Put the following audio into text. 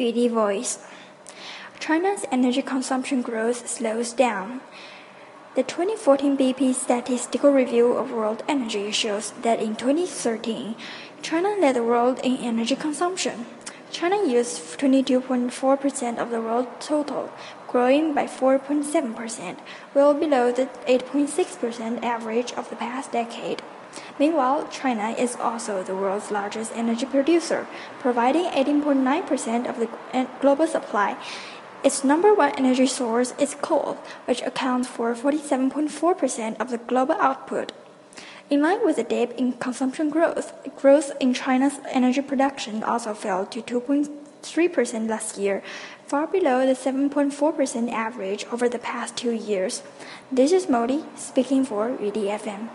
Yudi Voice. China's energy consumption growth slows down. The 2014 BP Statistical Review of World Energy shows that in 2013, China led the world in energy consumption. China used 22.4% of the world total, growing by 4.7%, well below the 8.6% average of the past decade. Meanwhile, China is also the world's largest energy producer, providing 18.9% of the global supply. Its number one energy source is coal, which accounts for 47.4% of the global output. In line with the dip in consumption growth, growth in China's energy production also fell to 2.3% last year, far below the 7.4% average over the past two years. This is Molly speaking for Yudi FM.